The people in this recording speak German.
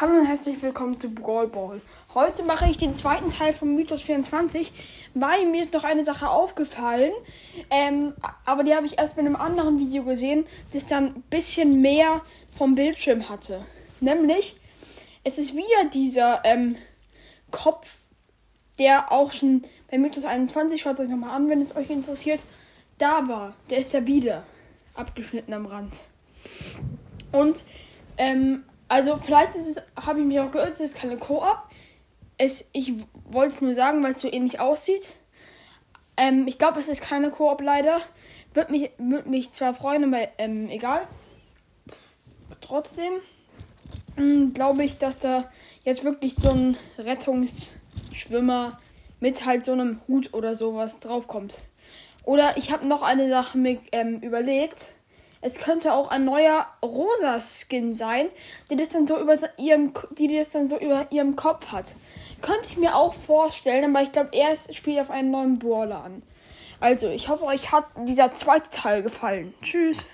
Hallo und herzlich willkommen zu Brawl Ball. Heute mache ich den zweiten Teil von Mythos 24, weil mir ist noch eine Sache aufgefallen, ähm, aber die habe ich erst bei einem anderen Video gesehen, das dann ein bisschen mehr vom Bildschirm hatte. Nämlich, es ist wieder dieser ähm, Kopf, der auch schon bei Mythos 21, schaut euch nochmal an, wenn es euch interessiert, da war. Der ist ja wieder abgeschnitten am Rand. Und ähm, also vielleicht ist es, habe ich mich auch geirrt, es ist keine Koop. Es, ich wollte es nur sagen, weil es so ähnlich aussieht. Ähm, ich glaube, es ist keine Koop leider. Würde mich, würd mich zwar freuen, aber ähm, egal. Trotzdem hm, glaube ich, dass da jetzt wirklich so ein Rettungsschwimmer mit halt so einem Hut oder sowas draufkommt. Oder ich habe noch eine Sache mir ähm, überlegt. Es könnte auch ein neuer rosa Skin sein, die das dann so über ihrem, die das dann so über ihrem Kopf hat. Könnte ich mir auch vorstellen, aber ich glaube, er spielt auf einen neuen Brawler an. Also, ich hoffe, euch hat dieser zweite Teil gefallen. Tschüss.